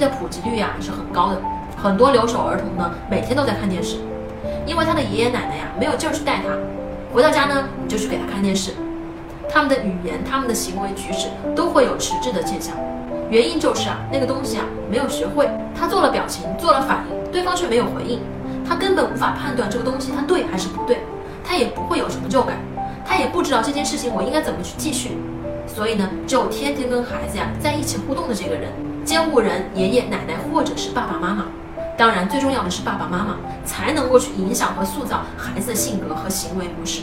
的普及率呀是很高的，很多留守儿童呢每天都在看电视，因为他的爷爷奶奶呀没有劲儿去带他，回到家呢你就去给他看电视，他们的语言、他们的行为举止都会有迟滞的现象，原因就是啊那个东西啊没有学会，他做了表情，做了反应，对方却没有回应，他根本无法判断这个东西他对还是不对，他也不会有成就感，他也不知道这件事情我应该怎么去继续。所以呢，只有天天跟孩子呀在一起互动的这个人，监护人、爷爷奶奶或者是爸爸妈妈，当然最重要的是爸爸妈妈，才能够去影响和塑造孩子的性格和行为模式。